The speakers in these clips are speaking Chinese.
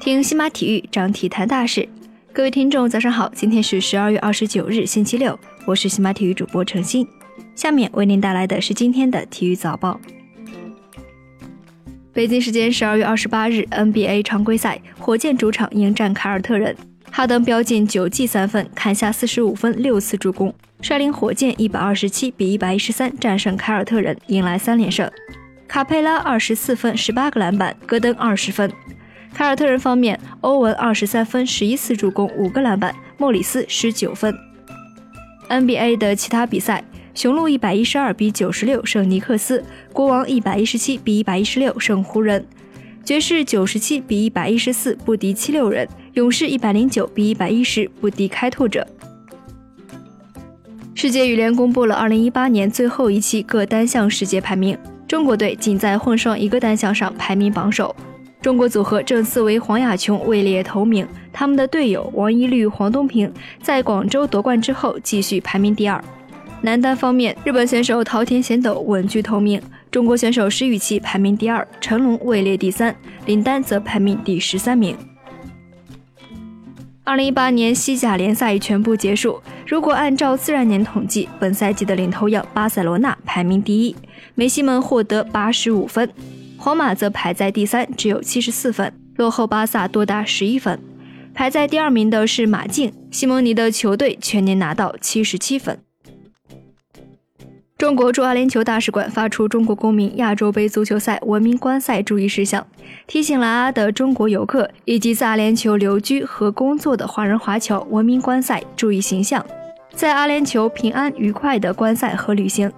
听西马体育，张体坛大事。各位听众，早上好，今天是十二月二十九日，星期六，我是西马体育主播程鑫。下面为您带来的是今天的体育早报。北京时间十二月二十八日，NBA 常规赛，火箭主场迎战凯尔特人，哈登飙进九记三分，砍下四十五分，六次助攻，率领火箭一百二十七比一百一十三战胜凯尔特人，迎来三连胜。卡佩拉二十四分，十八个篮板，戈登二十分。凯尔特人方面，欧文二十三分，十一次助攻，五个篮板；莫里斯十九分。NBA 的其他比赛，雄鹿一百一十二比九十六胜尼克斯，国王一百一十七比一百一十六胜湖人，爵士九十七比一百一十四不敌七六人，勇士一百零九比一百一十不敌开拓者。世界羽联公布了二零一八年最后一期各单项世界排名，中国队仅在混双一个单项上排名榜首。中国组合郑思维、黄雅琼位列头名，他们的队友王懿律、黄东萍在广州夺冠之后继续排名第二。男单方面，日本选手桃田贤斗稳居头名，中国选手石宇奇排名第二，陈龙位列第三，林丹则排名第十三名。二零一八年西甲联赛全部结束，如果按照自然年统计，本赛季的领头羊巴塞罗那排名第一，梅西们获得八十五分。皇马则排在第三，只有七十四分，落后巴萨多达十一分。排在第二名的是马竞，西蒙尼的球队全年拿到七十七分。中国驻阿联酋大使馆发出中国公民亚洲杯足球赛文明观赛注意事项，提醒来阿的中国游客以及在阿联酋留居和工作的华人华侨文明观赛，注意形象，在阿联酋平安愉快的观赛和旅行。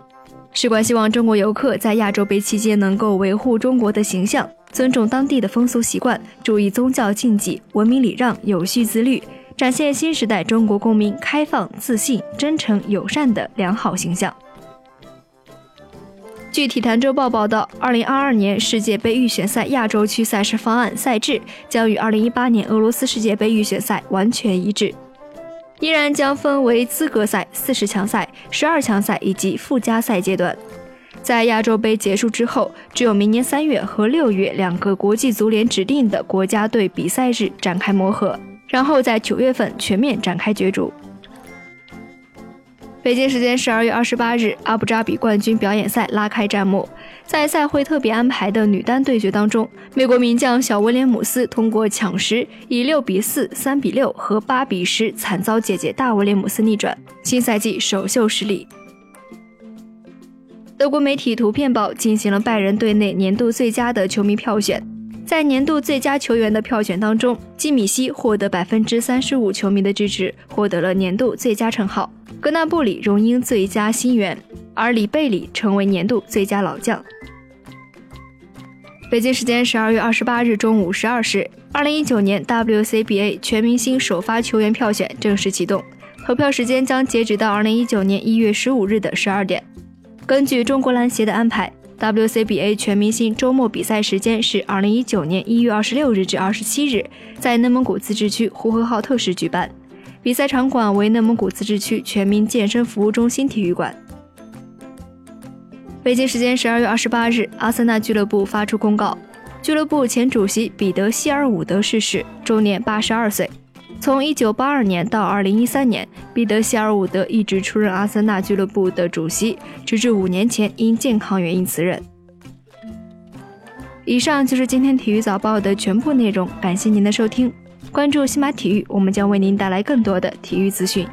使馆希望中国游客在亚洲杯期间能够维护中国的形象，尊重当地的风俗习惯，注意宗教禁忌，文明礼让，有序自律，展现新时代中国公民开放、自信、真诚、友善的良好形象。据体坛周报报道，二零二二年世界杯预选赛亚洲区赛事方案赛制将与二零一八年俄罗斯世界杯预选赛完全一致。依然将分为资格赛、四十强赛、十二强赛以及附加赛阶段。在亚洲杯结束之后，只有明年三月和六月两个国际足联指定的国家队比赛日展开磨合，然后在九月份全面展开角逐。北京时间十二月二十八日，阿布扎比冠军表演赛拉开战幕。在赛会特别安排的女单对决当中，美国名将小威廉姆斯通过抢十，以六比四、三比六和八比十惨遭姐姐大威廉姆斯逆转，新赛季首秀失利。德国媒体《图片报》进行了拜仁队内年度最佳的球迷票选，在年度最佳球员的票选当中，基米希获得百分之三十五球迷的支持，获得了年度最佳称号。格纳布里荣膺最佳新援，而里贝里成为年度最佳老将。北京时间十二月二十八日中午十二时，二零一九年 WCBA 全明星首发球员票选正式启动，投票时间将截止到二零一九年一月十五日的十二点。根据中国篮协的安排，WCBA 全明星周末比赛时间是二零一九年一月二十六日至二十七日，在内蒙古自治区呼和浩特市举办。比赛场馆为内蒙古自治区全民健身服务中心体育馆。北京时间十二月二十八日，阿森纳俱乐部发出公告，俱乐部前主席彼得希尔伍德逝世，终年八十二岁。从一九八二年到二零一三年，彼得希尔伍德一直出任阿森纳俱乐部的主席，直至五年前因健康原因辞任。以上就是今天体育早报的全部内容，感谢您的收听。关注西马体育，我们将为您带来更多的体育资讯。